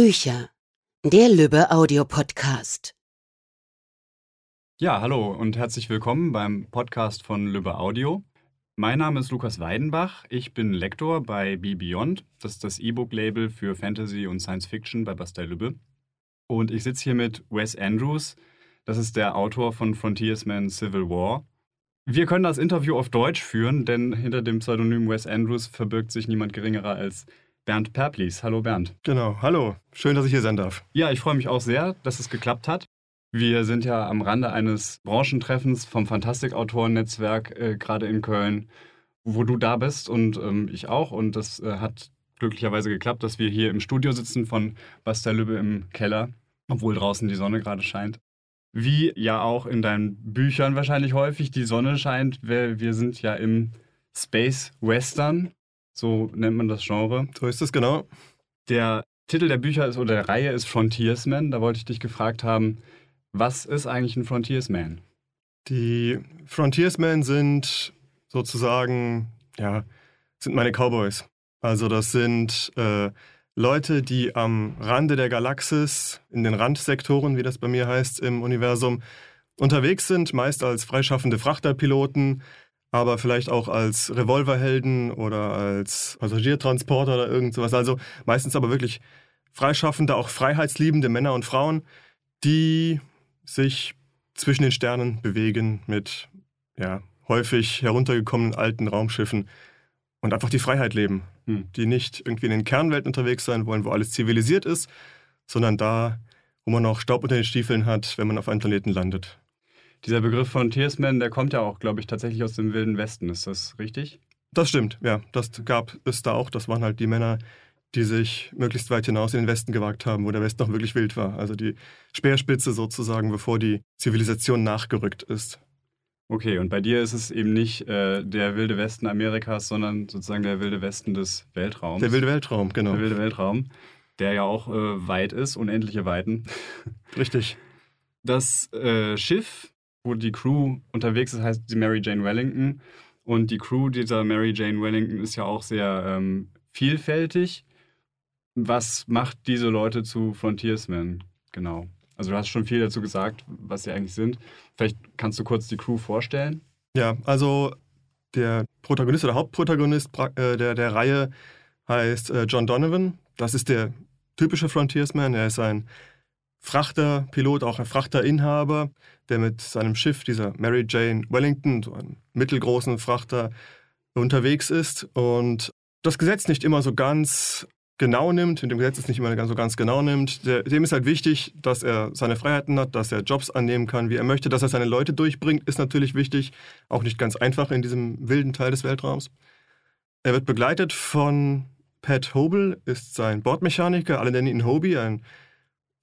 Bücher. Der Lübbe Audiopodcast. Ja, hallo und herzlich willkommen beim Podcast von Lübbe Audio. Mein Name ist Lukas Weidenbach. Ich bin Lektor bei Be Beyond. Das ist das E-Book-Label für Fantasy und Science Fiction bei Bastei Lübbe. Und ich sitze hier mit Wes Andrews. Das ist der Autor von Frontiersman Civil War. Wir können das Interview auf Deutsch führen, denn hinter dem Pseudonym Wes Andrews verbirgt sich niemand geringerer als Bernd Perplis. Hallo Bernd. Genau, hallo. Schön, dass ich hier sein darf. Ja, ich freue mich auch sehr, dass es geklappt hat. Wir sind ja am Rande eines Branchentreffens vom Fantastikautoren-Netzwerk äh, gerade in Köln, wo du da bist und ähm, ich auch. Und das äh, hat glücklicherweise geklappt, dass wir hier im Studio sitzen von Basta Lübbe im Keller, obwohl draußen die Sonne gerade scheint. Wie ja auch in deinen Büchern wahrscheinlich häufig die Sonne scheint. Wir, wir sind ja im Space Western so nennt man das Genre. So ist es genau. Der Titel der Bücher ist, oder der Reihe ist Frontiersman. Da wollte ich dich gefragt haben, was ist eigentlich ein Frontiersman? Die Frontiersmen sind sozusagen, ja, sind meine Cowboys. Also das sind äh, Leute, die am Rande der Galaxis, in den Randsektoren, wie das bei mir heißt, im Universum, unterwegs sind, meist als freischaffende Frachterpiloten, aber vielleicht auch als Revolverhelden oder als Passagiertransporter oder irgend sowas. Also meistens aber wirklich freischaffende, auch freiheitsliebende Männer und Frauen, die sich zwischen den Sternen bewegen mit ja, häufig heruntergekommenen alten Raumschiffen und einfach die Freiheit leben, hm. die nicht irgendwie in den Kernwelten unterwegs sein wollen, wo alles zivilisiert ist, sondern da, wo man noch Staub unter den Stiefeln hat, wenn man auf einem Planeten landet. Dieser Begriff von Tiersman, der kommt ja auch, glaube ich, tatsächlich aus dem Wilden Westen. Ist das richtig? Das stimmt, ja. Das gab es da auch. Das waren halt die Männer, die sich möglichst weit hinaus in den Westen gewagt haben, wo der Westen noch wirklich wild war. Also die Speerspitze sozusagen, bevor die Zivilisation nachgerückt ist. Okay, und bei dir ist es eben nicht äh, der wilde Westen Amerikas, sondern sozusagen der wilde Westen des Weltraums. Der wilde Weltraum, genau. Der wilde Weltraum, der ja auch äh, weit ist, unendliche Weiten. Richtig. Das äh, Schiff, wo die Crew unterwegs ist, heißt die Mary Jane Wellington. Und die Crew dieser Mary Jane Wellington ist ja auch sehr ähm, vielfältig. Was macht diese Leute zu Frontiersmen? Genau. Also du hast schon viel dazu gesagt, was sie eigentlich sind. Vielleicht kannst du kurz die Crew vorstellen. Ja, also der Protagonist oder Hauptprotagonist äh, der, der Reihe heißt äh, John Donovan. Das ist der typische Frontiersman. Er ist ein Frachterpilot, auch ein Frachterinhaber, der mit seinem Schiff, dieser Mary Jane Wellington, so einem mittelgroßen Frachter, unterwegs ist und das Gesetz nicht immer so ganz genau nimmt, mit dem Gesetz es nicht immer so ganz genau nimmt. Der, dem ist halt wichtig, dass er seine Freiheiten hat, dass er Jobs annehmen kann, wie er möchte, dass er seine Leute durchbringt, ist natürlich wichtig. Auch nicht ganz einfach in diesem wilden Teil des Weltraums. Er wird begleitet von Pat Hobel, ist sein Bordmechaniker, alle nennen ihn Hobie, ein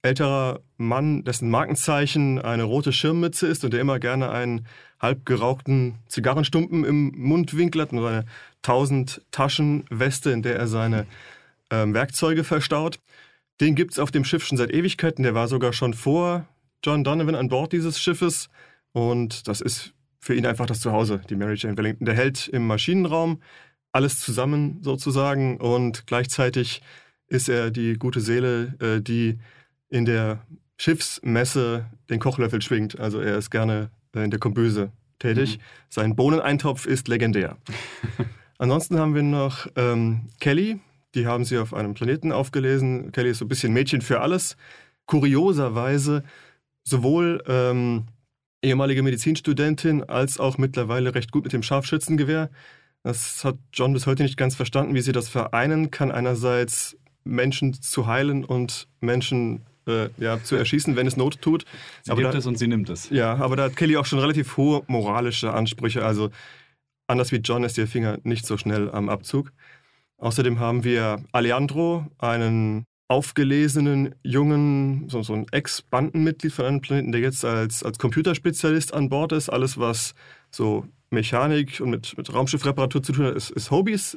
älterer Mann, dessen Markenzeichen eine rote Schirmmütze ist und der immer gerne einen halb gerauchten Zigarrenstumpen im Mundwinkel hat und eine 1000 Taschen Weste, in der er seine ähm, Werkzeuge verstaut. Den gibt es auf dem Schiff schon seit Ewigkeiten. Der war sogar schon vor John Donovan an Bord dieses Schiffes. Und das ist für ihn einfach das Zuhause, die Mary Jane Wellington. Der hält im Maschinenraum alles zusammen sozusagen und gleichzeitig ist er die gute Seele, äh, die in der Schiffsmesse den Kochlöffel schwingt. Also er ist gerne äh, in der Kombüse tätig. Mhm. Sein Bohneneintopf ist legendär. Ansonsten haben wir noch ähm, Kelly. Die haben sie auf einem Planeten aufgelesen. Kelly ist so ein bisschen Mädchen für alles. Kurioserweise sowohl ähm, ehemalige Medizinstudentin als auch mittlerweile recht gut mit dem Scharfschützengewehr. Das hat John bis heute nicht ganz verstanden, wie sie das vereinen kann. Einerseits Menschen zu heilen und Menschen äh, ja, zu erschießen, wenn es Not tut. Sie aber gibt da, es und sie nimmt es. Ja, aber da hat Kelly auch schon relativ hohe moralische Ansprüche. Also anders wie John ist ihr Finger nicht so schnell am Abzug. Außerdem haben wir Alejandro, einen aufgelesenen jungen, so, so ein Ex-Bandenmitglied von einem Planeten, der jetzt als, als Computerspezialist an Bord ist. Alles, was so Mechanik und mit, mit Raumschiffreparatur zu tun hat, ist, ist Hobbys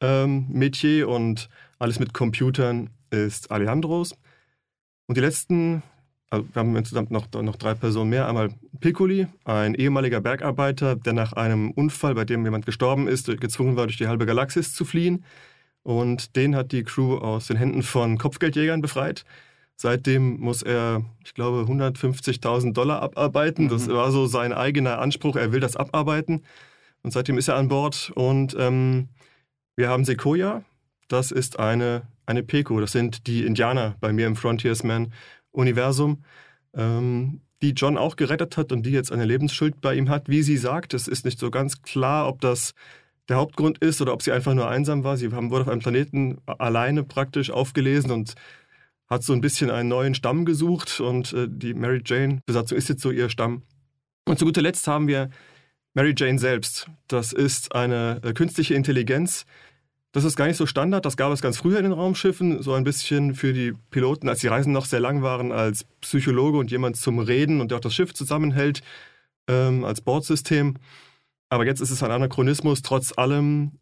ähm, Metier und alles mit Computern ist Alejandros. Und die letzten, also wir haben insgesamt noch, noch drei Personen mehr. Einmal Piccoli, ein ehemaliger Bergarbeiter, der nach einem Unfall, bei dem jemand gestorben ist, gezwungen war, durch die halbe Galaxis zu fliehen. und den hat die Crew aus den Händen von Kopfgeldjägern befreit. Seitdem muss er, ich glaube, 150.000 Dollar abarbeiten. Das Mhm. war so sein eigener Anspruch. Er will das abarbeiten. Und seitdem ist er an Bord. Und ähm, wir haben Sequoia. Das ist eine, eine Peko. Das sind die Indianer bei mir im Frontiersman-Universum, ähm, die John auch gerettet hat und die jetzt eine Lebensschuld bei ihm hat. Wie sie sagt, es ist nicht so ganz klar, ob das der Hauptgrund ist oder ob sie einfach nur einsam war. Sie haben, wurde auf einem Planeten alleine praktisch aufgelesen und hat so ein bisschen einen neuen Stamm gesucht und äh, die Mary Jane-Besatzung ist jetzt so ihr Stamm. Und zu guter Letzt haben wir Mary Jane selbst. Das ist eine äh, künstliche Intelligenz. Das ist gar nicht so Standard, das gab es ganz früher in den Raumschiffen, so ein bisschen für die Piloten, als die Reisen noch sehr lang waren, als Psychologe und jemand zum Reden und der auch das Schiff zusammenhält, ähm, als Bordsystem. Aber jetzt ist es ein Anachronismus. Trotz allem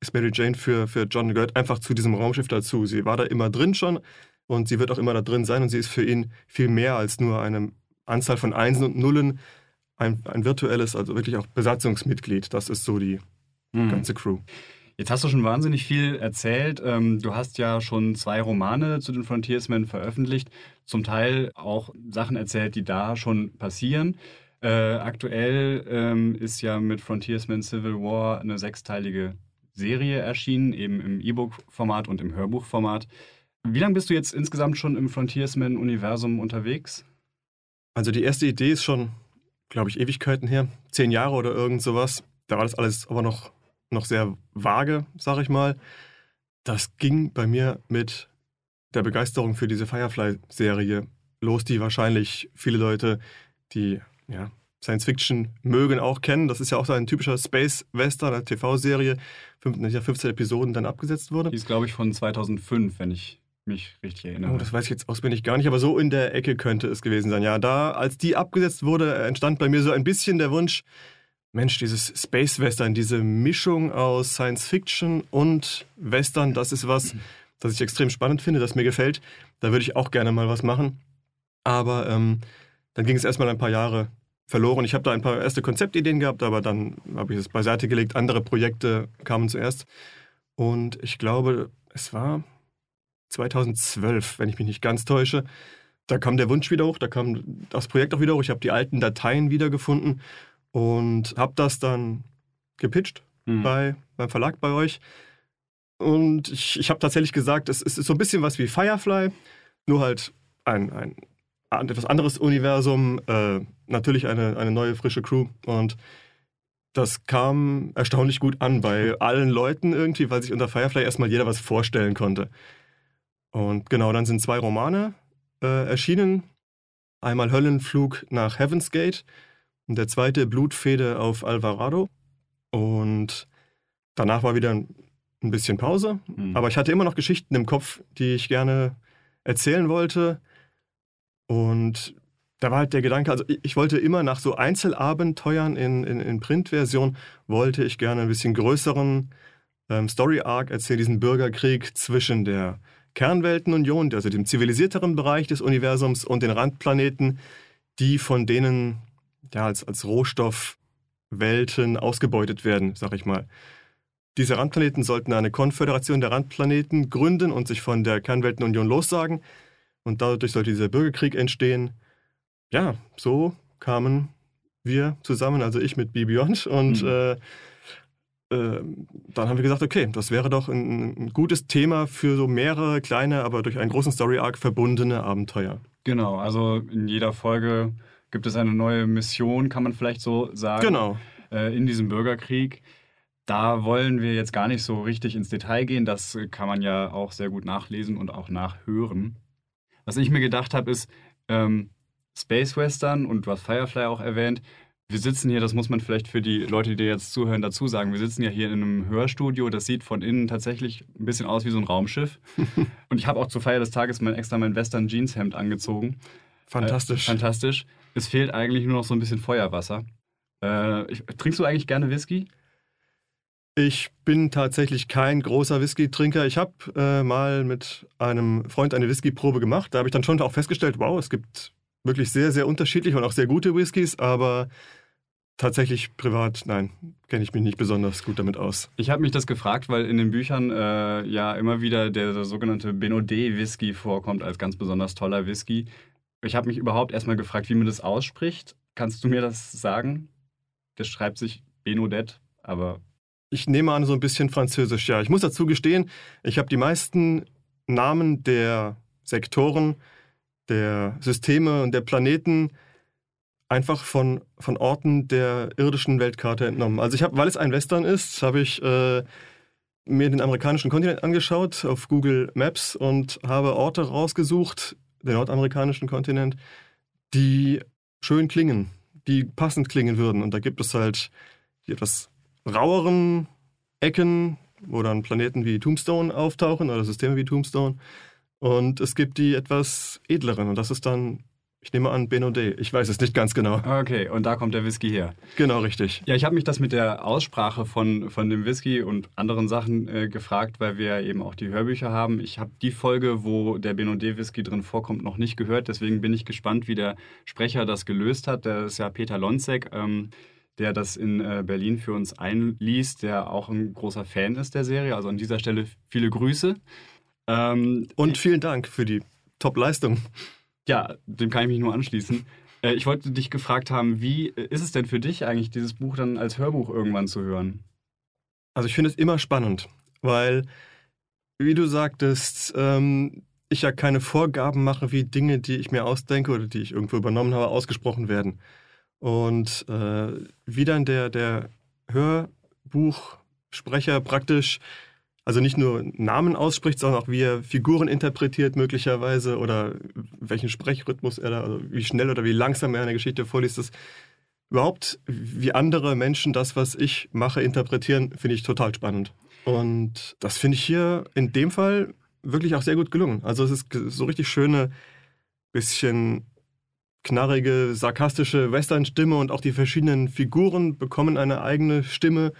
ist Mary Jane für, für John gehört einfach zu diesem Raumschiff dazu. Sie war da immer drin schon und sie wird auch immer da drin sein und sie ist für ihn viel mehr als nur eine Anzahl von Einsen und Nullen, ein, ein virtuelles, also wirklich auch Besatzungsmitglied. Das ist so die Mhm. ganze Crew. Jetzt hast du schon wahnsinnig viel erzählt. Ähm, Du hast ja schon zwei Romane zu den Frontiersmen veröffentlicht, zum Teil auch Sachen erzählt, die da schon passieren. Äh, aktuell ähm, ist ja mit Frontiersmen Civil War eine sechsteilige Serie erschienen, eben im E-Book-Format und im Hörbuchformat. Wie lange bist du jetzt insgesamt schon im Frontiersmen-Universum unterwegs? Also die erste Idee ist schon, glaube ich, Ewigkeiten her, zehn Jahre oder irgend sowas. Da war das alles aber noch, noch sehr vage, sag ich mal. Das ging bei mir mit der Begeisterung für diese Firefly-Serie los, die wahrscheinlich viele Leute, die ja, Science Fiction mögen, auch kennen. Das ist ja auch so ein typischer Space-Western, eine TV-Serie, 15, 15 Episoden dann abgesetzt wurde. Die ist, glaube ich, von 2005, wenn ich mich richtig erinnere. Oh, das weiß ich jetzt auswendig gar nicht, aber so in der Ecke könnte es gewesen sein. Ja, da, als die abgesetzt wurde, entstand bei mir so ein bisschen der Wunsch, Mensch, dieses Space Western, diese Mischung aus Science Fiction und Western, das ist was, das ich extrem spannend finde, das mir gefällt. Da würde ich auch gerne mal was machen. Aber ähm, dann ging es erstmal ein paar Jahre verloren. Ich habe da ein paar erste Konzeptideen gehabt, aber dann habe ich es beiseite gelegt. Andere Projekte kamen zuerst. Und ich glaube, es war 2012, wenn ich mich nicht ganz täusche. Da kam der Wunsch wieder hoch, da kam das Projekt auch wieder hoch. Ich habe die alten Dateien wiedergefunden und habe das dann gepitcht Mhm. bei, beim Verlag bei euch. Und ich, ich habe tatsächlich gesagt, es, es ist so ein bisschen was wie Firefly, nur halt ein, ein, ein etwas anderes Universum, äh, natürlich eine, eine neue, frische Crew. Und das kam erstaunlich gut an bei allen Leuten irgendwie, weil sich unter Firefly erstmal jeder was vorstellen konnte. Und genau, dann sind zwei Romane äh, erschienen. Einmal Höllenflug nach Heaven's Gate der zweite Blutfede auf Alvarado. Und danach war wieder ein, ein bisschen Pause. Mhm. Aber ich hatte immer noch Geschichten im Kopf, die ich gerne erzählen wollte. Und da war halt der Gedanke, also ich, ich wollte immer nach so Einzelabenteuern in, in, in Printversion, wollte ich gerne ein bisschen größeren ähm, Story-Arc erzählen, diesen Bürgerkrieg zwischen der Kernweltenunion, also dem zivilisierteren Bereich des Universums und den Randplaneten, die von denen ja, als, als Rohstoffwelten ausgebeutet werden, sag ich mal. Diese Randplaneten sollten eine Konföderation der Randplaneten gründen und sich von der Kernweltenunion lossagen. Und dadurch sollte dieser Bürgerkrieg entstehen. Ja, so kamen wir zusammen, also ich mit B-Beyond. Und Mhm. äh, äh, dann haben wir gesagt, okay, das wäre doch ein, ein gutes Thema für so mehrere kleine, aber durch einen großen Story-Arc verbundene Abenteuer. Genau, also in jeder Folge gibt es eine neue Mission, kann man vielleicht so sagen, Genau. äh, in diesem Bürgerkrieg. Da wollen wir jetzt gar nicht so richtig ins Detail gehen. Das kann man ja auch sehr gut nachlesen und auch nachhören. Was ich mir gedacht habe, ist ähm, Space Western und hast Firefly auch erwähnt. Wir sitzen hier, das muss man vielleicht für die Leute, die dir jetzt zuhören, dazu sagen. Wir sitzen ja hier in einem Hörstudio. Das sieht von innen tatsächlich ein bisschen aus wie so ein Raumschiff. und ich habe auch zur Feier des Tages mein, extra mein Western Jeans Hemd angezogen. Fantastisch. Äh, fantastisch. Es fehlt eigentlich nur noch so ein bisschen Feuerwasser. Äh, ich, trinkst du eigentlich gerne Whisky? Ich bin tatsächlich kein großer Whisky-Trinker. Ich habe äh, mal mit einem Freund eine Whisky-Probe gemacht. Da habe ich dann schon auch festgestellt, wow, es gibt wirklich sehr, sehr unterschiedliche und auch sehr gute Whiskys, aber tatsächlich privat, nein, kenne ich mich nicht besonders gut damit aus. Ich habe mich das gefragt, weil in den Büchern äh, ja immer wieder der, der sogenannte Benodé-Whisky vorkommt als ganz besonders toller Whisky. Ich habe mich überhaupt erstmal gefragt, wie man das ausspricht. Kannst du mir das sagen? Das schreibt sich Benodet, aber. Ich nehme an, so ein bisschen französisch, ja. Ich muss dazu gestehen, ich habe die meisten Namen der Sektoren, der Systeme und der Planeten einfach von, von Orten der irdischen Weltkarte entnommen. Also ich habe, weil es ein Western ist, habe ich äh, mir den amerikanischen Kontinent angeschaut auf Google Maps und habe Orte rausgesucht, den nordamerikanischen Kontinent, die schön klingen, die passend klingen würden. Und da gibt es halt die etwas raueren Ecken, wo dann Planeten wie Tombstone auftauchen oder Systeme wie Tombstone. Und es gibt die etwas edleren und das ist dann ich nehme an Benodé. Ich weiß es nicht ganz genau. Okay, und da kommt der Whisky her. Genau, richtig. Ja, ich habe mich das mit der Aussprache von, von dem Whisky und anderen Sachen äh, gefragt, weil wir eben auch die Hörbücher haben. Ich habe die Folge, wo der Benodé Whisky drin vorkommt, noch nicht gehört. Deswegen bin ich gespannt, wie der Sprecher das gelöst hat. Der ist ja Peter Lonzek. Ähm, der das in äh, Berlin für uns einliest, der auch ein großer Fan ist der Serie. Also an dieser Stelle viele Grüße. Ähm, und vielen Dank für die Top-Leistung. Ja, dem kann ich mich nur anschließen. Äh, ich wollte dich gefragt haben, wie äh, ist es denn für dich eigentlich, dieses Buch dann als Hörbuch irgendwann zu hören? Also ich finde es immer spannend, weil, wie du sagtest, ähm, ich ja keine Vorgaben mache, wie Dinge, die ich mir ausdenke oder die ich irgendwo übernommen habe, ausgesprochen werden. Und äh, wie dann der, der Hörbuchsprecher praktisch also nicht nur Namen ausspricht, sondern auch wie er Figuren interpretiert möglicherweise oder welchen Sprechrhythmus er da, also wie schnell oder wie langsam er eine Geschichte vorliest. Das überhaupt, wie andere Menschen das, was ich mache, interpretieren, finde ich total spannend. Und das finde ich hier in dem Fall wirklich auch sehr gut gelungen. Also es ist so richtig schöne, bisschen knarrige, sarkastische Western-Stimme und auch die verschiedenen Figuren bekommen eine eigene Stimme.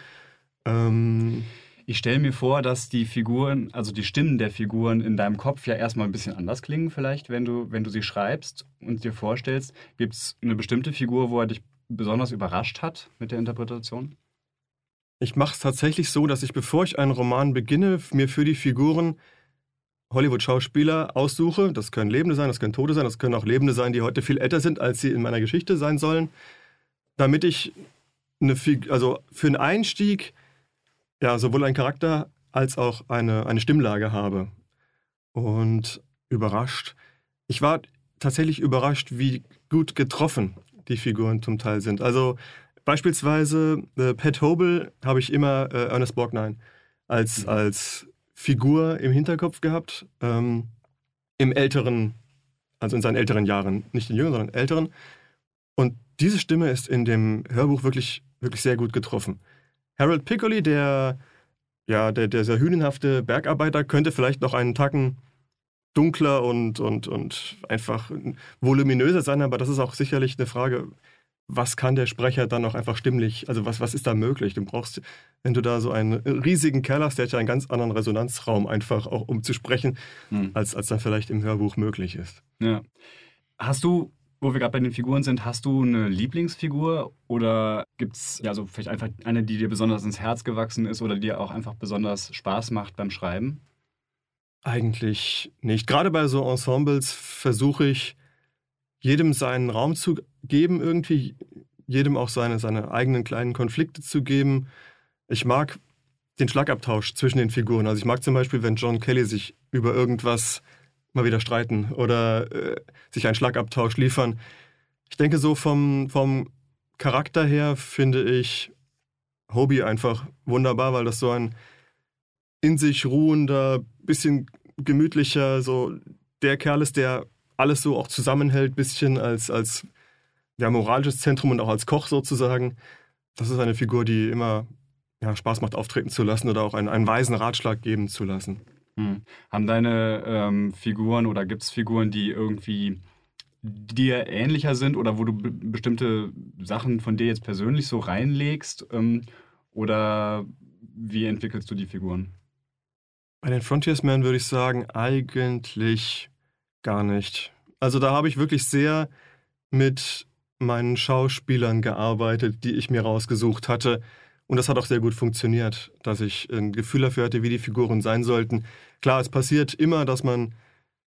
Ähm, ich stelle mir vor, dass die Figuren, also die Stimmen der Figuren in deinem Kopf ja erstmal ein bisschen anders klingen, vielleicht, wenn du, wenn du sie schreibst und dir vorstellst. Gibt es eine bestimmte Figur, wo er dich besonders überrascht hat mit der Interpretation? Ich mache es tatsächlich so, dass ich, bevor ich einen Roman beginne, mir für die Figuren Hollywood-Schauspieler aussuche. Das können Lebende sein, das können Tote sein, das können auch Lebende sein, die heute viel älter sind, als sie in meiner Geschichte sein sollen, damit ich eine, also für einen Einstieg ja, sowohl einen Charakter als auch eine, eine Stimmlage habe. Und überrascht. Ich war tatsächlich überrascht, wie gut getroffen die Figuren zum Teil sind. Also beispielsweise äh, Pat Hobel habe ich immer äh, Ernest Borgnine als, mhm. als Figur im Hinterkopf gehabt. Ähm, Im älteren, also in seinen älteren Jahren, nicht in jüngeren, sondern älteren. Und diese Stimme ist in dem Hörbuch wirklich, wirklich sehr gut getroffen. Harold Piccoli, der, ja, der, der sehr hünenhafte Bergarbeiter, könnte vielleicht noch einen Tacken dunkler und, und, und einfach voluminöser sein, aber das ist auch sicherlich eine Frage, was kann der Sprecher dann noch einfach stimmlich, also was, was ist da möglich? Du brauchst, wenn du da so einen riesigen Kerl hast, der hat ja einen ganz anderen Resonanzraum einfach auch um zu sprechen, hm. als, als dann vielleicht im Hörbuch möglich ist. Ja. Hast du wo wir gerade bei den Figuren sind, hast du eine Lieblingsfigur oder gibt es ja so vielleicht einfach eine, die dir besonders ins Herz gewachsen ist oder dir auch einfach besonders Spaß macht beim Schreiben? Eigentlich nicht. Gerade bei so Ensembles versuche ich, jedem seinen Raum zu geben, irgendwie, jedem auch seine, seine eigenen kleinen Konflikte zu geben. Ich mag den Schlagabtausch zwischen den Figuren. Also ich mag zum Beispiel, wenn John Kelly sich über irgendwas mal wieder streiten oder äh, sich einen Schlagabtausch liefern. Ich denke, so vom, vom Charakter her finde ich Hobie einfach wunderbar, weil das so ein in sich ruhender, bisschen gemütlicher, so der Kerl ist, der alles so auch zusammenhält, bisschen als, als ja, moralisches Zentrum und auch als Koch sozusagen. Das ist eine Figur, die immer ja, Spaß macht, auftreten zu lassen oder auch einen, einen weisen Ratschlag geben zu lassen. Hm. Haben deine ähm, Figuren oder gibt es Figuren, die irgendwie dir ähnlicher sind oder wo du bestimmte Sachen von dir jetzt persönlich so reinlegst? Ähm, oder wie entwickelst du die Figuren? Bei den Frontiersmen würde ich sagen, eigentlich gar nicht. Also da habe ich wirklich sehr mit meinen Schauspielern gearbeitet, die ich mir rausgesucht hatte. Und das hat auch sehr gut funktioniert, dass ich ein Gefühl dafür hatte, wie die Figuren sein sollten. Klar, es passiert immer, dass man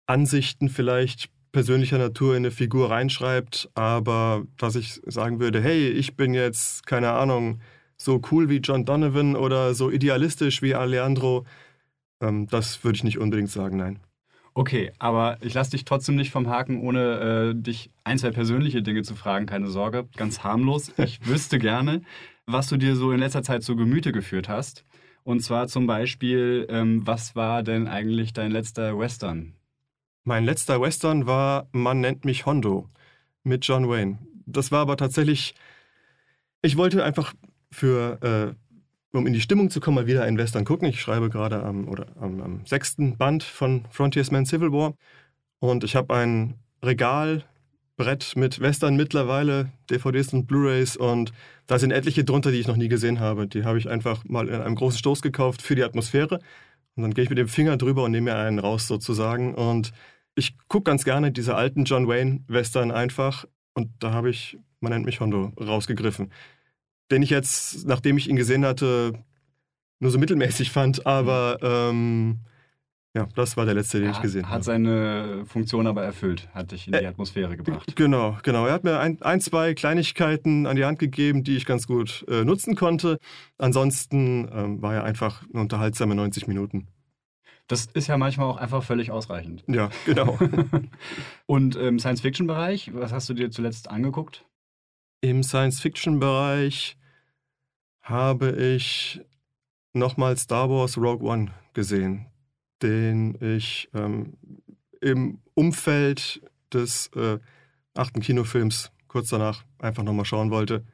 Ansichten vielleicht persönlicher Natur in eine Figur reinschreibt, aber dass ich sagen würde, hey, ich bin jetzt, keine Ahnung, so cool wie John Donovan oder so idealistisch wie Alejandro, ähm, das würde ich nicht unbedingt sagen, nein. Okay, aber ich lasse dich trotzdem nicht vom Haken, ohne äh, dich ein, zwei persönliche Dinge zu fragen, keine Sorge, ganz harmlos. Ich wüsste gerne, was du dir so in letzter Zeit zu Gemüte geführt hast. Und zwar zum Beispiel, ähm, was war denn eigentlich dein letzter Western? Mein letzter Western war Man nennt mich Hondo mit John Wayne. Das war aber tatsächlich, ich wollte einfach für, äh, um in die Stimmung zu kommen, mal wieder einen Western gucken. Ich schreibe gerade am, am, am sechsten Band von Frontiersman Civil War und ich habe ein Regal Brett mit Western mittlerweile, DVDs und Blu-rays und da sind etliche drunter, die ich noch nie gesehen habe. Die habe ich einfach mal in einem großen Stoß gekauft für die Atmosphäre und dann gehe ich mit dem Finger drüber und nehme mir einen raus sozusagen und ich gucke ganz gerne diese alten John Wayne Western einfach und da habe ich, man nennt mich Hondo, rausgegriffen. Den ich jetzt, nachdem ich ihn gesehen hatte, nur so mittelmäßig fand, aber ähm, ja, das war der letzte, den er ich gesehen hat habe. Hat seine Funktion aber erfüllt, hat dich in die Äh, Atmosphäre gebracht. Genau, genau. Er hat mir ein, ein, zwei Kleinigkeiten an die Hand gegeben, die ich ganz gut äh, nutzen konnte. Ansonsten ähm, war er einfach eine unterhaltsame 90 Minuten. Das ist ja manchmal auch einfach völlig ausreichend. Ja, genau. Und im Science-Fiction-Bereich, was hast du dir zuletzt angeguckt? Im Science-Fiction-Bereich habe ich nochmal Star Wars Rogue One gesehen, den ich ähm, im Umfeld des äh, achten Kinofilms kurz danach einfach nochmal schauen wollte,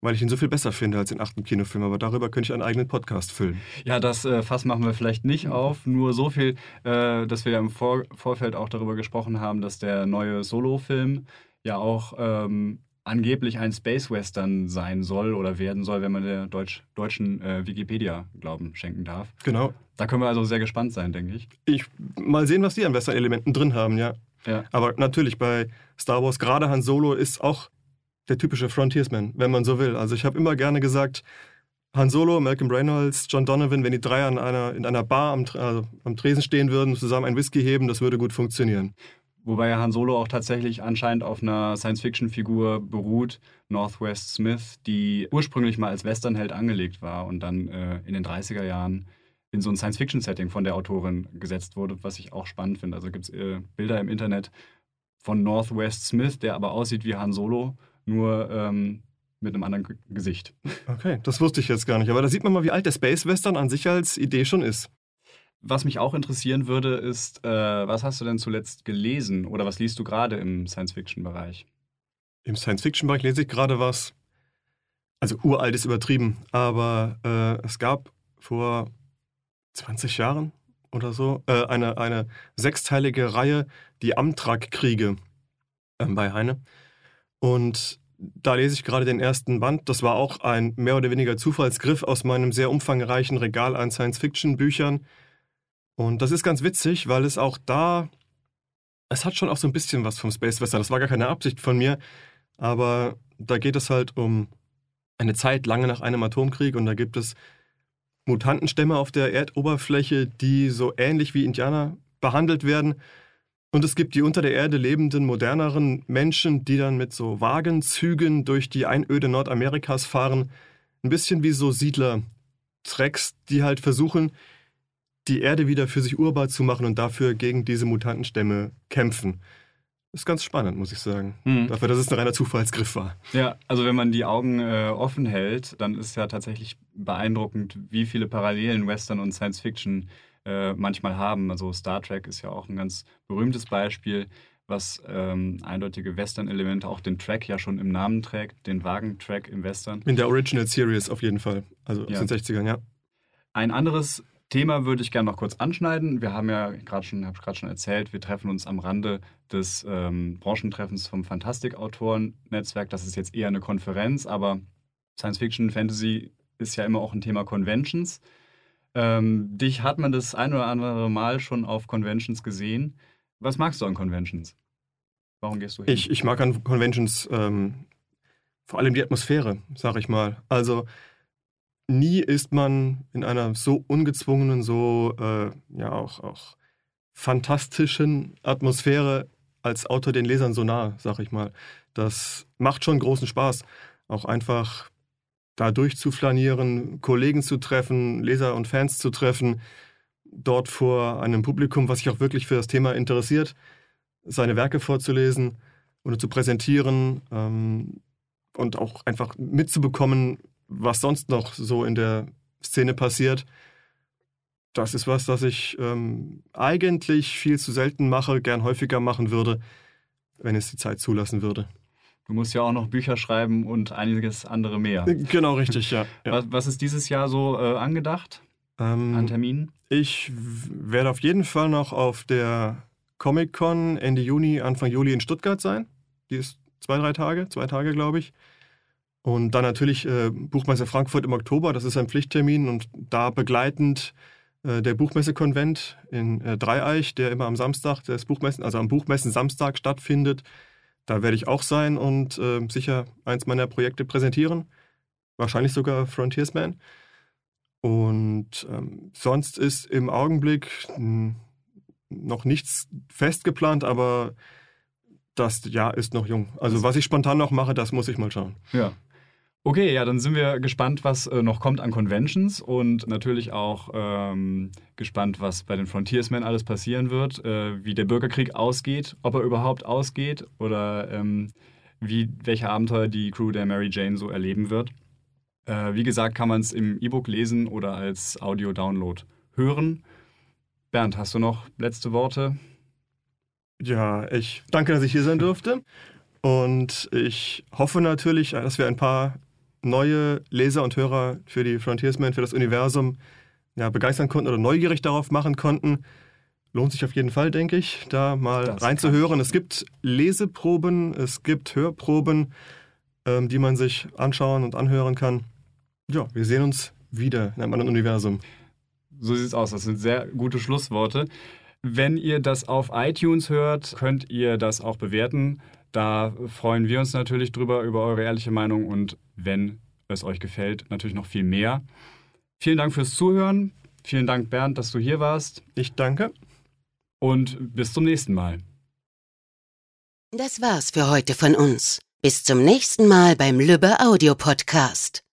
weil ich ihn so viel besser finde als den achten Kinofilm. Aber darüber könnte ich einen eigenen Podcast füllen. Ja, das äh, Fass machen wir vielleicht nicht auf. Nur so viel, äh, dass wir ja im Vor Vorfeld auch darüber gesprochen haben, dass der neue Solo-Film ja auch ähm, angeblich ein Space Western sein soll oder werden soll, wenn man der Deutsch, deutschen äh, Wikipedia Glauben schenken darf. Genau. Da können wir also sehr gespannt sein, denke ich. Ich mal sehen, was die an Western-Elementen drin haben, ja. Ja. Aber natürlich bei Star Wars, gerade Han Solo ist auch der typische Frontiersman, wenn man so will. Also ich habe immer gerne gesagt, Han Solo, Malcolm Reynolds, John Donovan, wenn die drei an einer, in einer Bar am, also am Tresen stehen würden, zusammen einen Whisky heben, das würde gut funktionieren. Wobei Han Solo auch tatsächlich anscheinend auf einer Science-Fiction-Figur beruht, Northwest Smith, die ursprünglich mal als Westernheld angelegt war und dann äh, in den 30er Jahren in so ein Science-Fiction-Setting von der Autorin gesetzt wurde, was ich auch spannend finde. Also gibt es äh, Bilder im Internet von Northwest Smith, der aber aussieht wie Han Solo, nur ähm, mit einem anderen G Gesicht. Okay, das wusste ich jetzt gar nicht. Aber da sieht man mal, wie alt der Space Western an sich als Idee schon ist. Was mich auch interessieren würde, ist, äh, was hast du denn zuletzt gelesen oder was liest du gerade im Science-Fiction-Bereich? Im Science-Fiction-Bereich lese ich gerade was, also uralt ist übertrieben, aber äh, es gab vor 20 Jahren oder so äh, eine, eine sechsteilige Reihe, die Amtrak-Kriege äh, bei Heine. Und da lese ich gerade den ersten Band. Das war auch ein mehr oder weniger Zufallsgriff aus meinem sehr umfangreichen Regal an Science-Fiction-Büchern. Und das ist ganz witzig, weil es auch da, es hat schon auch so ein bisschen was vom Space Western. Das war gar keine Absicht von mir, aber da geht es halt um eine Zeit lange nach einem Atomkrieg und da gibt es Mutantenstämme auf der Erdoberfläche, die so ähnlich wie Indianer behandelt werden. Und es gibt die unter der Erde lebenden, moderneren Menschen, die dann mit so Wagenzügen durch die Einöde Nordamerikas fahren. Ein bisschen wie so Siedler-Tracks, die halt versuchen, die Erde wieder für sich urbar zu machen und dafür gegen diese Mutantenstämme kämpfen. Ist ganz spannend, muss ich sagen. Hm. Dafür, dass es ein reiner Zufallsgriff war. Ja, also wenn man die Augen äh, offen hält, dann ist ja tatsächlich beeindruckend, wie viele Parallelen Western und Science Fiction äh, manchmal haben. Also Star Trek ist ja auch ein ganz berühmtes Beispiel, was ähm, eindeutige Western-Elemente, auch den Track ja schon im Namen trägt, den Wagentrack im Western. In der Original Series auf jeden Fall. Also aus Ja. den 60ern, ja. Ein anderes Thema würde ich gerne noch kurz anschneiden. Wir haben ja gerade schon, habe gerade schon erzählt, wir treffen uns am Rande des ähm, Branchentreffens vom Fantastik-Autoren-Netzwerk. Das ist jetzt eher eine Konferenz, aber Science Fiction, Fantasy ist ja immer auch ein Thema Conventions. Ähm, dich hat man das ein oder andere Mal schon auf Conventions gesehen. Was magst du an Conventions? Warum gehst du hin? Ich, ich mag an Conventions ähm, vor allem die Atmosphäre, sag ich mal. Also nie ist man in einer so ungezwungenen, so äh, ja auch, auch fantastischen Atmosphäre als Autor den Lesern so nah, sag ich mal. Das macht schon großen Spaß, auch einfach da durchzuflanieren, Kollegen zu treffen, Leser und Fans zu treffen, dort vor einem Publikum, was sich auch wirklich für das Thema interessiert, seine Werke vorzulesen oder zu präsentieren ähm, und auch einfach mitzubekommen, was sonst noch so in der Szene passiert. Das ist was, das ich ähm, eigentlich viel zu selten mache, gern häufiger machen würde, wenn es die Zeit zulassen würde. Du musst ja auch noch Bücher schreiben und einiges andere mehr. Genau, richtig, ja. ja. Was, was, ist dieses Jahr so äh, angedacht ähm, an Terminen? Ich werde auf jeden Fall noch auf der Comic-Con Ende Juni, Anfang Juli in Stuttgart sein. Die ist zwei, drei Tage, zwei Tage, glaube ich. Und dann natürlich äh, Buchmesse Frankfurt im Oktober, das ist ein Pflichttermin und da begleitend äh, der Buchmessekonvent in äh, Dreieich, der immer am Samstag des Buchmessen, also am Buchmessen Samstag stattfindet. Da werde ich auch sein und äh, sicher eins meiner Projekte präsentieren. Wahrscheinlich sogar Frontiersman. Und ähm, sonst ist im Augenblick hm, noch nichts festgeplant, aber das Jahr ist noch jung. Also was ich spontan noch mache, das muss ich mal schauen. Ja. Okay, ja, dann sind wir gespannt, was äh, noch kommt an Conventions und natürlich auch ähm, gespannt, was bei den Frontiersmen alles passieren wird, äh, wie der Bürgerkrieg ausgeht, ob er überhaupt ausgeht oder ähm, wie, welche Abenteuer die Crew der Mary Jane so erleben wird. Äh, wie gesagt, kann man es im E-Book lesen oder als Audio-Download hören. Bernd, hast du noch letzte Worte? Ja, ich danke, dass ich hier sein durfte. Und ich hoffe natürlich, dass wir ein paar neue Leser und Hörer für die Frontiersmen, für das Universum ja, begeistern konnten oder neugierig darauf machen konnten. Lohnt sich auf jeden Fall, denke ich, da mal das reinzuhören. Es gibt Leseproben, es gibt Hörproben, ähm, die man sich anschauen und anhören kann. Ja, wir sehen uns wieder in einem anderen Universum. So sieht es aus. Das sind sehr gute Schlussworte. Wenn ihr das auf iTunes hört, könnt ihr das auch bewerten. Da freuen wir uns natürlich drüber, über eure ehrliche Meinung und wenn es euch gefällt, natürlich noch viel mehr. Vielen Dank fürs Zuhören. Vielen Dank, Bernd, dass du hier warst. Ich danke. Und bis zum nächsten Mal. Das war's für heute von uns. Bis zum nächsten Mal beim Lübbe Audio Podcast.